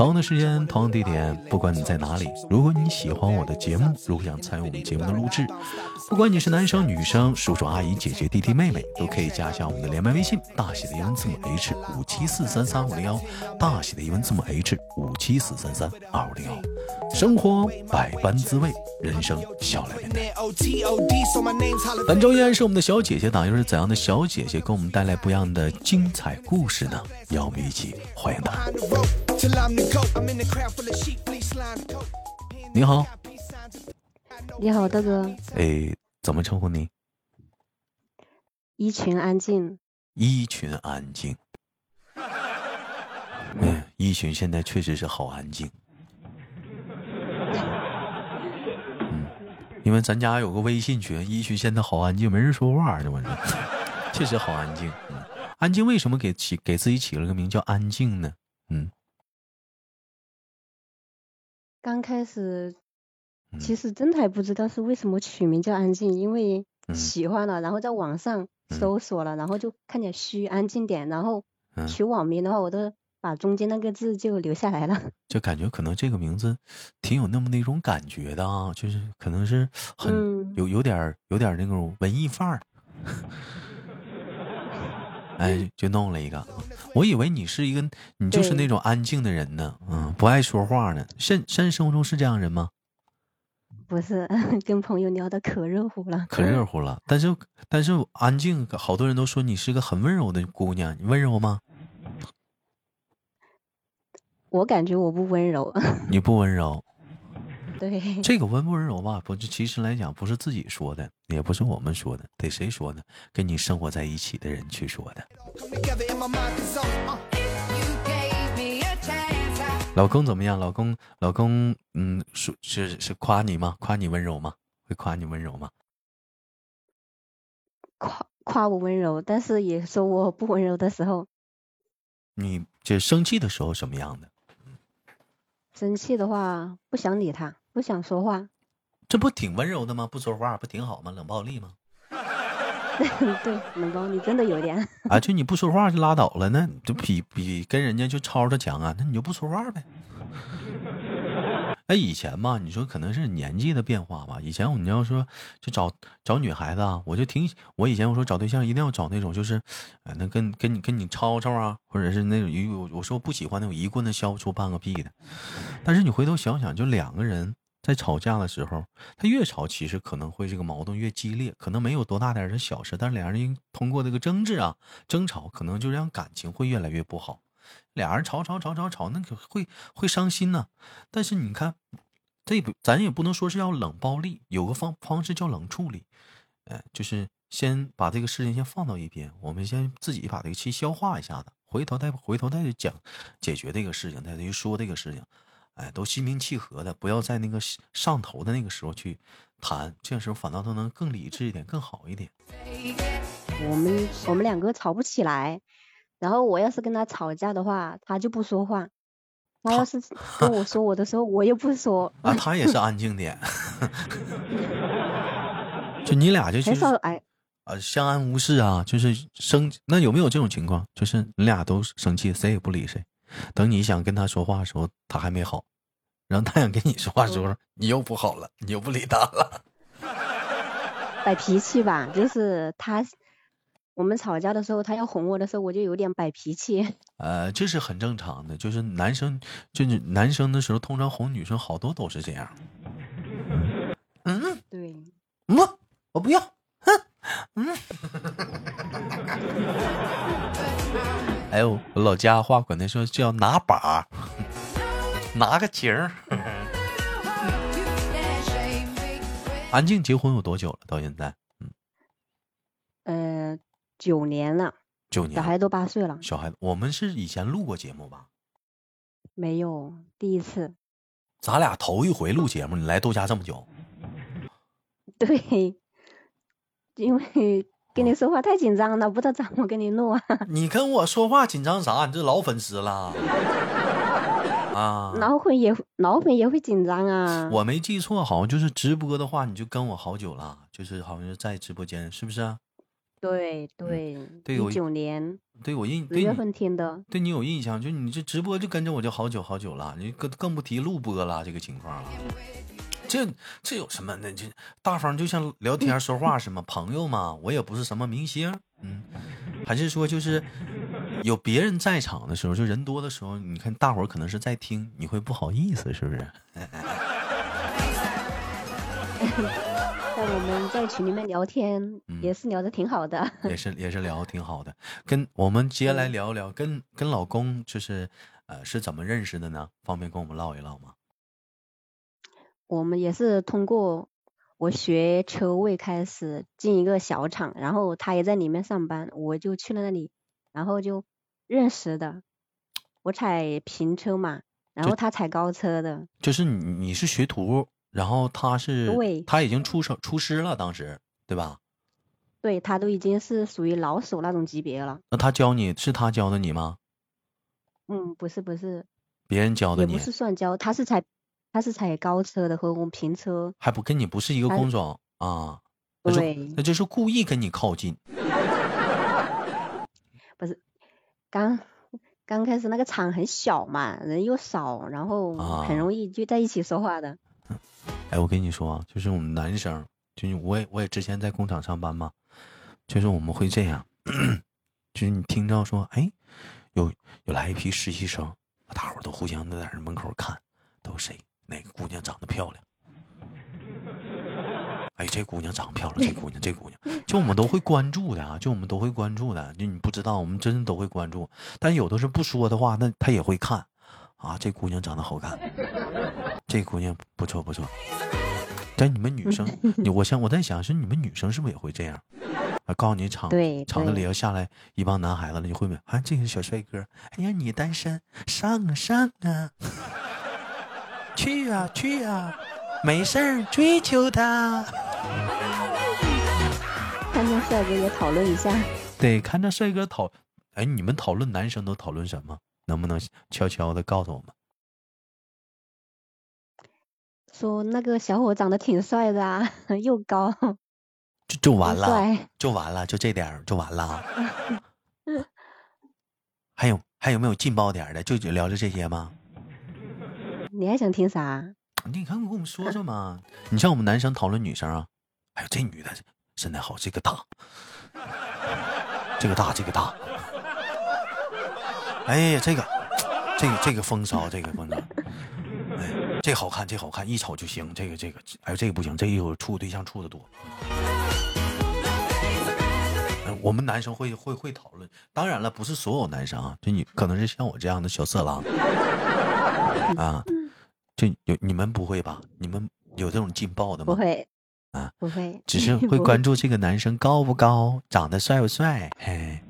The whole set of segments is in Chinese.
同样的时间，同样地点，不管你在哪里，如果你喜欢我的节目，如果想参与我们节目的录制，不管你是男生女生、叔叔阿姨、姐姐弟弟妹妹，都可以加一下我们的连麦微信，大写的英文字母 H 五七四三三五零幺，大写的英文字母 H 五七四三三二五零幺。生活百般滋味，人生笑来面对。本周依然是我们的小姐姐党，又是怎样的小姐姐给我们带来不一样的精彩故事呢？让我们一起欢迎她。你好，你好，大哥。哎，怎么称呼你？一群安静。一群安静。嗯，一群现在确实是好安静。嗯，因为咱家有个微信群，一群现在好安静，没人说话呢。我说，确实好安静。嗯，安静为什么给起给自己起了个名叫安静呢？嗯。刚开始，其实真的还不知道是为什么取名叫安静，因为喜欢了，然后在网上搜索了，然后就看见虚安静点，然后取网名的话，我都把中间那个字就留下来了。就感觉可能这个名字挺有那么那种感觉的啊，就是可能是很有有点有点那种文艺范儿。哎，就弄了一个，我以为你是一个，你就是那种安静的人呢，嗯，不爱说话呢。现现实生活中是这样人吗？不是，跟朋友聊的可热乎了，可热乎了。但是但是安静，好多人都说你是个很温柔的姑娘，你温柔吗？我感觉我不温柔。你不温柔。对，这个温不温柔吧？不，其实来讲不是自己说的，也不是我们说的，得谁说的？跟你生活在一起的人去说的。老公怎么样？老公，老公，嗯，是是是夸你吗？夸你温柔吗？会夸你温柔吗？夸夸我温柔，但是也说我不温柔的时候。你这生气的时候什么样的？生气的话，不想理他。不想说话，这不挺温柔的吗？不说话不挺好吗？冷暴力吗？对，冷暴力真的有点。啊，就你不说话就拉倒了，那 就比比跟人家就吵吵强啊，那你就不说话呗。哎，以前嘛，你说可能是年纪的变化吧。以前我你要说就找找女孩子啊，我就挺我以前我说找对象一定要找那种就是，哎，那跟跟你跟你吵吵啊，或者是那种一我我说不喜欢那种一棍子削不出半个屁的。但是你回头想想，就两个人在吵架的时候，他越吵其实可能会这个矛盾越激烈，可能没有多大点的小事，但是两人通过这个争执啊争吵，可能就让感情会越来越不好。俩人吵吵吵吵吵，那可会会伤心呢。但是你看，这不咱也不能说是要冷暴力，有个方方式叫冷处理，呃，就是先把这个事情先放到一边，我们先自己把这个气消化一下子，回头再回头再讲解决这个事情，再去说这个事情，哎，都心平气和的，不要在那个上头的那个时候去谈，这个时候反倒都能更理智一点，更好一点。我们我们两个吵不起来。然后我要是跟他吵架的话，他就不说话。他要是跟我说我的时候，我又不说。啊，他也是安静点。就你俩就就是哎，啊，相安无事啊，就是生那有没有这种情况？就是你俩都生气，谁也不理谁。等你想跟他说话的时候，他还没好；然后他想跟你说话的时候，你又不好了，你又不理他了。摆脾气吧，就是他。我们吵架的时候，他要哄我的时候，我就有点摆脾气。呃，这是很正常的，就是男生，就是男生的时候，通常哄女生好多都是这样。老家话管他说叫拿把，拿个情儿。安静结婚有多久了？到现在？嗯。呃。九年了，九年，小孩都八岁了。小孩，我们是以前录过节目吧？没有，第一次。咱俩头一回录节目，你来豆家这么久？对，因为跟你说话太紧张了，不知道怎么跟你录啊。你跟我说话紧张啥？你这老粉丝了。啊，老粉也老粉也会紧张啊。我没记错，好像就是直播的话，你就跟我好久了，就是好像是在直播间，是不是？对对，一九年，对我印十月份听的，对你有印象，就你这直播就跟着我就好久好久了，你更更不提录播了这个情况了。这这有什么？那这大方就像聊天说话似的，朋友嘛，我也不是什么明星，嗯，还是说就是有别人在场的时候，就人多的时候，你看大伙儿可能是在听，你会不好意思，是不是？在我们在群里面聊天，也是聊的挺好的，也是也是聊的挺好的。跟我们接下来聊聊，跟跟老公就是呃是怎么认识的呢？方便跟我们唠一唠吗？我们也是通过我学车位开始进一个小厂，然后他也在里面上班，我就去了那里，然后就认识的。我踩平车嘛，然后他踩高车的。就是你你是学徒，然后他是对，他已经出手出师了，当时对吧？对他都已经是属于老手那种级别了。那他教你是他教的你吗？嗯，不是不是，别人教的你。也不是算教，他是踩。他是踩高车的，和我们平车还不跟你不是一个工种啊？对，那就是故意跟你靠近。不是，刚刚开始那个厂很小嘛，人又少，然后很容易就在一起说话的。哎，我跟你说啊，就是我们男生，就是我也我也之前在工厂上班嘛，就是我们会这样，就是你听到说，哎，有有来一批实习生，大伙都互相都在那门口看，都谁？漂亮？哎，这姑娘长得漂亮，这姑娘，这姑娘，就我们都会关注的啊，就我们都会关注的。就你不知道，我们真的都会关注。但有的是不说的话，那他也会看啊。这姑娘长得好看，这姑娘不错不错。但你们女生，你我想我在想，是你们女生是不是也会这样？啊，告诉你厂厂子里要下来一帮男孩子了，你会不会？啊，这个小帅哥，哎呀，你单身，上啊上啊。去啊去啊，没事儿追求他。看见帅哥也讨论一下。对，看着帅哥讨，哎，你们讨论男生都讨论什么？能不能悄悄的告诉我们？说那个小伙长得挺帅的啊，又高。就就完了，就完了，就这点就完了。还有还有没有劲爆点的？就聊着这些吗？你还想听啥？你看，跟我们说说嘛。你像我们男生讨论女生啊，哎呦，这女的身材好，这个大，这个大，这个大。哎呀，这个，这个，这个风骚，这个风骚。哎，这好看，这好看，一瞅就行。这个，这个，哎呦，这个不行，这一会儿处对象处的多。我们男生会会会讨论，当然了，不是所有男生啊，就你可能是像我这样的小色狼啊。就有你们不会吧？你们有这种劲爆的吗？不会啊，不会，只是 会关注这个男生高不高，长得帅不帅。嘿，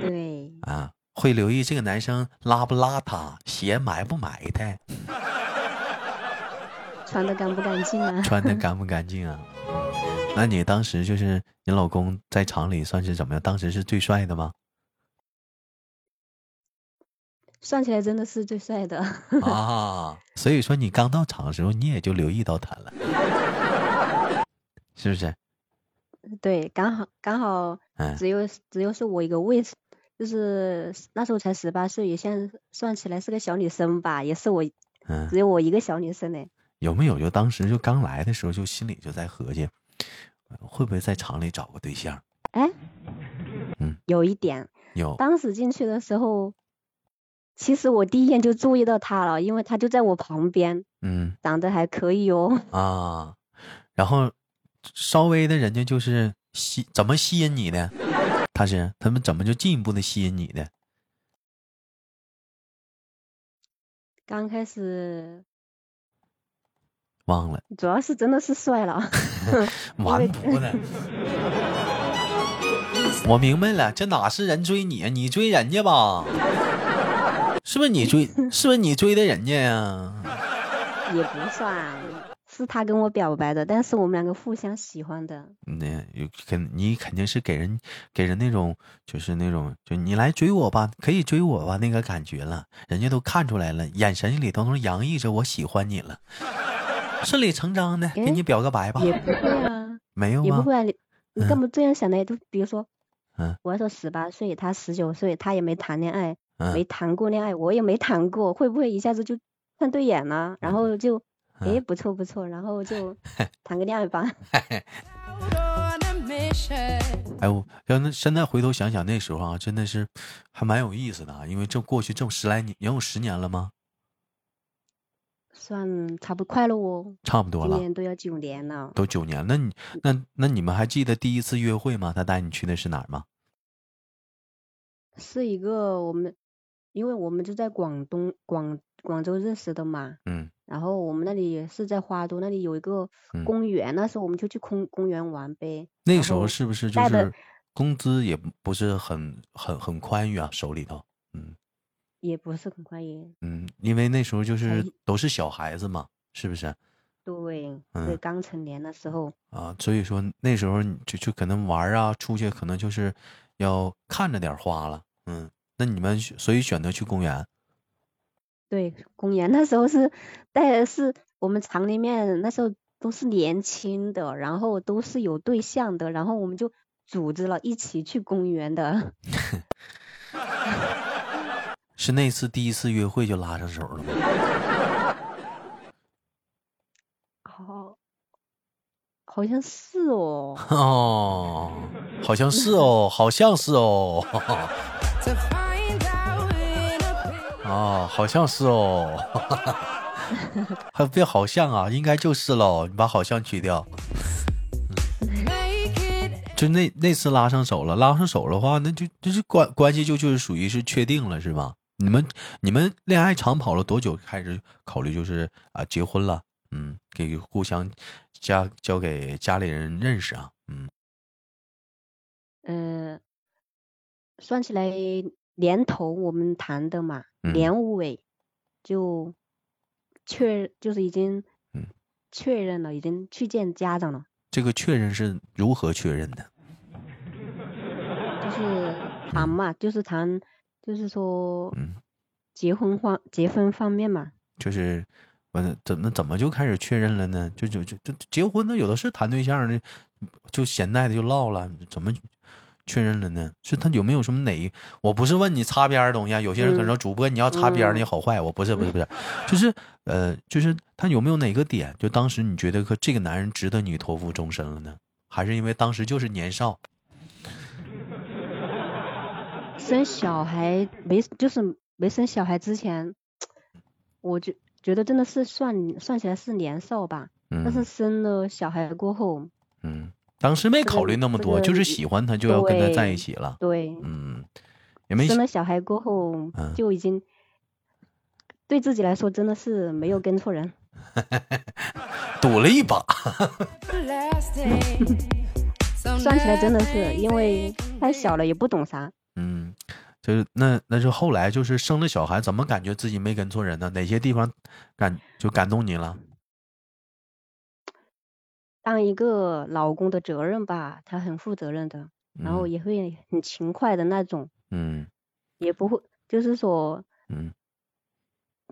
对啊，会留意这个男生邋不邋遢，鞋埋不埋汰，穿的干不干净啊？穿的干不干净啊？那你当时就是你老公在厂里算是怎么样？当时是最帅的吗？算起来真的是最帅的 啊！所以说你刚到场的时候，你也就留意到他了，是不是？对，刚好刚好，只有只有是我一个未，就是那时候才十八岁，也算算起来是个小女生吧，也是我，只有我一个小女生呢。有没有就当时就刚来的时候，就心里就在合计，会不会在厂里找个对象？哎，嗯，有一点，有，当时进去的时候。其实我第一眼就注意到他了，因为他就在我旁边，嗯，长得还可以哦。啊，然后稍微的人家就是吸，怎么吸引你的？他是他们怎么就进一步的吸引你的？刚开始忘了，主要是真的是帅了 完犊子。我明白了，这哪是人追你啊？你追人家吧。是不是你追？是不是你追的人家呀？也不算，是他跟我表白的，但是我们两个互相喜欢的。那有肯你肯定是给人给人那种就是那种就你来追我吧，可以追我吧那个感觉了，人家都看出来了，眼神里头都洋溢着我喜欢你了，顺理成章的给你表个白吧。也不会啊，没有也不会啊，你你干嘛这样想呢？就比如说，嗯，我说十八岁，他十九岁，他也没谈恋爱，没谈过恋爱，我也没谈过，会不会一下子就看对眼了，然后就？哎，不错不错，然后就 谈个恋爱吧。哎，我要那现在回头想想那时候啊，真的是还蛮有意思的啊，因为这过去这么十来年，也有十年了吗？算差不快了哦，差不多了，今年都要九年了，都九年。那你那那你们还记得第一次约会吗？他带你去的是哪儿吗？是一个我们，因为我们就在广东广广州认识的嘛。嗯。然后我们那里是在花都那里有一个公园，那时候我们就去公公园玩呗。那时候是不是就是工资也不是很很很宽裕啊？手里头，嗯，也不是很宽裕。嗯，因为那时候就是都是小孩子嘛，是不是？对，对，刚成年的时候。啊，所以说那时候就就可能玩啊，出去可能就是要看着点花了。嗯，那你们所以选择去公园。对，公园那时候是带的是我们厂里面那时候都是年轻的，然后都是有对象的，然后我们就组织了一起去公园的。是那次第一次约会就拉上手了吗？好，好像是哦。哦，好像是哦，好像是哦。哦，好像是哦，还别好像啊，应该就是喽。你把好像去掉，就那那次拉上手了，拉上手的话，那就就是关关系就就是属于是确定了，是吧？你们你们恋爱长跑了多久？开始考虑就是啊结婚了，嗯，给互相家交给家里人认识啊，嗯，嗯，算起来年头我们谈的嘛。年尾就确就是已经确认了，已经去见家长了。这个确认是如何确认的？就是谈嘛，就是谈，就是说，结婚方结婚方面嘛。就是，完怎么怎么就开始确认了呢？就就就就结婚的有的是谈对象的，就闲带的就唠了，怎么？确认了呢，是他有没有什么哪？我不是问你擦边的东西啊。有些人可能说主播你要擦边你好坏。我不是不是不是，就是呃，就是他有没有哪个点？就当时你觉得和这个男人值得你托付终身了呢？还是因为当时就是年少？生小孩没就是没生小孩之前，我就觉得真的是算算起来是年少吧。嗯。但是生了小孩过后，嗯。当时没考虑那么多，就是喜欢他就要跟他在一起了。对，嗯，也没生了小孩过后，就已经对自己来说真的是没有跟错人，赌了一把。算起来真的是因为太小了，也不懂啥。嗯，就是那那是后来就是生了小孩，怎么感觉自己没跟错人呢？哪些地方感就感动你了？当一个老公的责任吧，他很负责任的，然后也会很勤快的那种，嗯，也不会，就是说，嗯，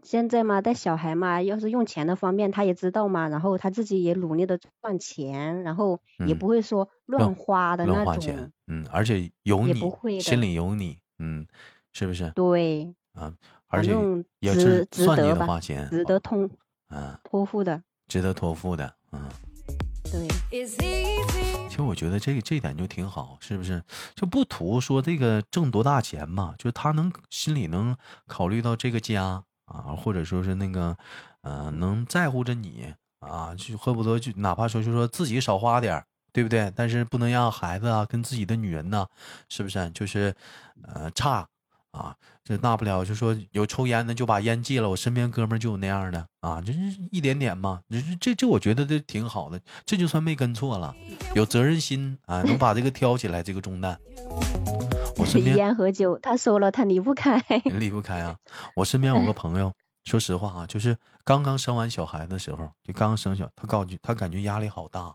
现在嘛带小孩嘛，要是用钱的方面他也知道嘛，然后他自己也努力的赚钱，然后也不会说乱花的那种，嗯，而且有你，心里。有你，嗯，是不是？对，啊，而且也是值得吧，值得通，啊，托付的，值得托付的，嗯。对，其实我觉得这个这点就挺好，是不是？就不图说这个挣多大钱嘛，就他能心里能考虑到这个家啊，或者说是那个，呃，能在乎着你啊，就恨不得就哪怕说就说自己少花点对不对？但是不能让孩子啊跟自己的女人呢，是不是？就是，呃，差。啊，这大不了就说有抽烟的就把烟戒了。我身边哥们就有那样的啊，就是一点点嘛。这这这，我觉得这挺好的，这就算没跟错了，有责任心啊，能把这个挑起来这个重担。我身边烟和酒，他说了他离不开，离不开啊。我身边有个朋友说实话啊，就是刚刚生完小孩的时候，就刚刚生小，他告诉他感觉压力好大。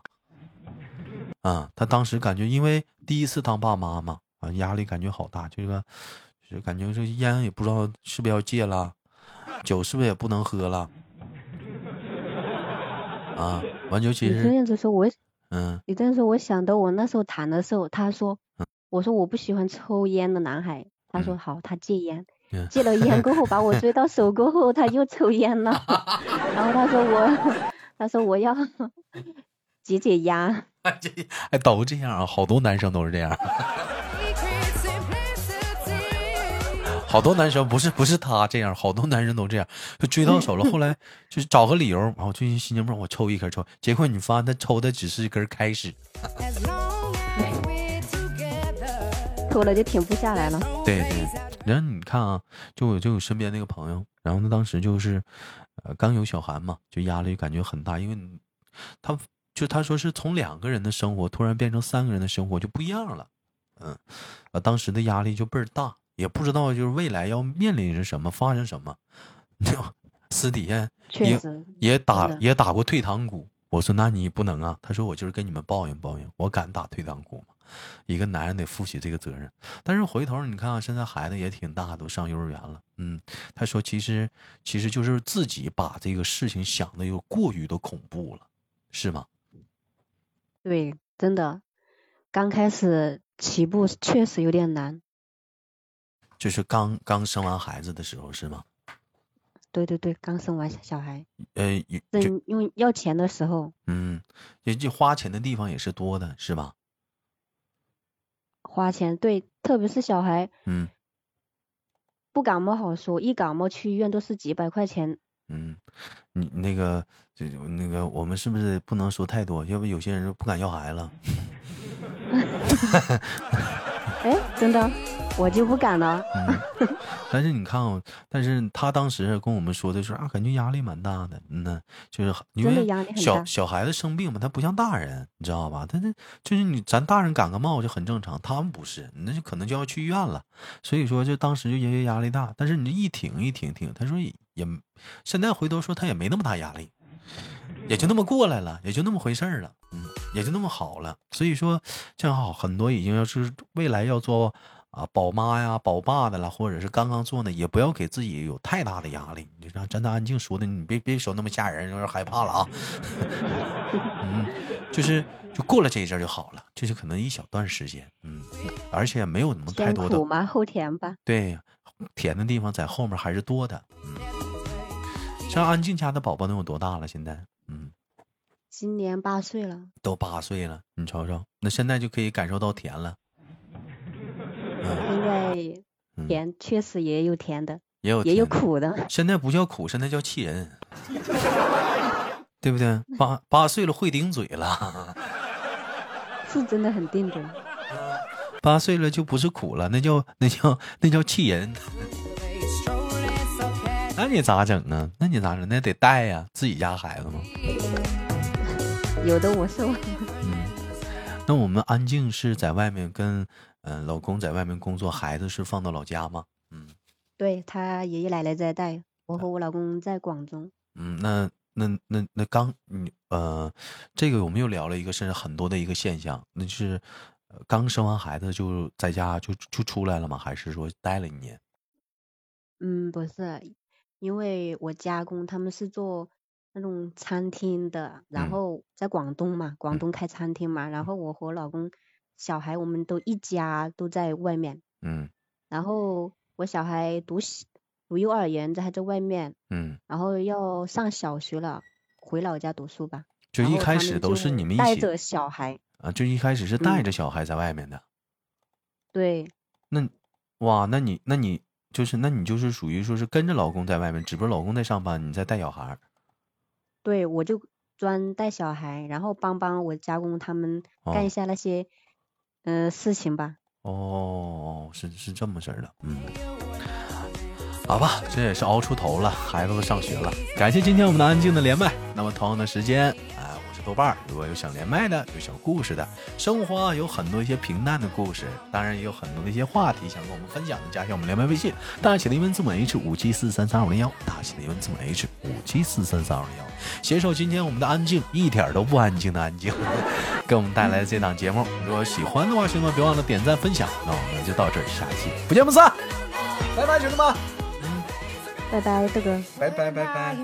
啊，他当时感觉，因为第一次当爸妈嘛，啊，压力感觉好大，这个，就感觉这烟也不知道是不是要戒了，酒是不是也不能喝了，啊，完就其实你这样子说，我，嗯，你这样说，我想到我那时候谈的时候，他说，我说我不喜欢抽烟的男孩，他说好，他戒烟，戒了烟过后把我追到手过后，他又抽烟了，然后他说我，他说我要解解压。这哎，都这样啊，好多男生都是这样。好多男生不是不是他这样，好多男生都这样，就追到手了。后来就是找个理由，然后最近心情不好，我抽一根抽。结果你发现他抽的只是一根开始，抽了就停不下来了。对对，然后你看啊，就我就我身边那个朋友，然后他当时就是，呃，刚有小孩嘛，就压力感觉很大，因为他。就他说是从两个人的生活突然变成三个人的生活就不一样了，嗯，啊，当时的压力就倍儿大，也不知道就是未来要面临着什么，发生什么，就私底下也也打也打过退堂鼓。我说那你不能啊，他说我就是跟你们抱怨抱怨，我敢打退堂鼓吗？一个男人得负起这个责任。但是回头你看啊，现在孩子也挺大，都上幼儿园了，嗯，他说其实其实就是自己把这个事情想的又过于的恐怖了，是吗？对，真的，刚开始起步确实有点难。就是刚刚生完孩子的时候是吗？对对对，刚生完小孩。呃，就因为要钱的时候。嗯，也就花钱的地方也是多的，是吧？花钱对，特别是小孩。嗯。不感冒好说，一感冒去医院都是几百块钱。嗯，你那个，就那个，我们是不是不能说太多？要不有些人就不敢要孩子。哎，真的，我就不敢了。但是你看啊，但是他当时跟我们说的是啊，感觉压力蛮大的。嗯呢，就是因为小小孩子生病嘛，他不像大人，你知道吧？他那就是你咱大人感个冒就很正常，他们不是，那就可能就要去医院了。所以说，就当时就因为压力大，但是你一挺一挺挺，他说也现在回头说他也没那么大压力，也就那么过来了，也就那么回事儿了。嗯。也就那么好了，所以说正好很多已经要是未来要做啊宝妈呀、宝爸的了，或者是刚刚做呢，也不要给自己有太大的压力。你让真的安静说的，你别别说那么吓人，有点害怕了啊。嗯，就是就过了这一阵就好了，就是可能一小段时间，嗯，而且没有那么太多的苦嘛后甜吧。对，甜的地方在后面还是多的。嗯，像安静家的宝宝能有多大了？现在，嗯。今年八岁了，都八岁了，你瞅瞅，那现在就可以感受到甜了。现在甜确实也有甜的，也有也有苦的。现在不叫苦，现在叫气人，对不对？八八岁了会顶嘴了，是真的很定嘴。八岁了就不是苦了，那叫那叫那叫气人。那你咋整啊？那你咋整？那得带呀，自己家孩子吗？有的我受。嗯，那我们安静是在外面跟嗯老公在外面工作，孩子是放到老家吗？嗯，对他爷爷奶奶在带，我和我老公在广州。嗯，那那那那刚你呃，这个我们又聊了一个甚至很多的一个现象，那就是刚生完孩子就在家就就出来了吗？还是说待了一年？嗯，不是，因为我家公他们是做。那种餐厅的，然后在广东嘛，广东开餐厅嘛，然后我和老公、小孩，我们都一家都在外面。嗯。然后我小孩读读幼儿园，在还在外面。嗯。然后要上小学了，回老家读书吧。就一开始都是你们一起带着小孩。啊，就一开始是带着小孩在外面的。对。那，哇，那你那你就是那你就是属于说是跟着老公在外面，只不过老公在上班，你在带小孩。对，我就专带小孩，然后帮帮我家公他们干一下那些嗯事情吧。哦，是是这么事儿的，嗯，好吧，这也是熬出头了，孩子都上学了。感谢今天我们的安静的连麦。那么同样的时间，哎，我是。豆瓣。如果有想连麦的，有小故事的，生活有很多一些平淡的故事，当然也有很多的一些话题想跟我们分享的，加一下我们连麦微信，大写的英文字母 H 五七四三三二零幺，大写的英文字母 H 五七四三三二零幺。携手今天我们的安静，一点都不安静的安静，给我们带来的这档节目。如果喜欢的话，兄弟们别忘了点赞分享。那我们就到这儿，下期不见不散，拜拜，兄弟们。拜拜，豆哥。拜拜拜拜。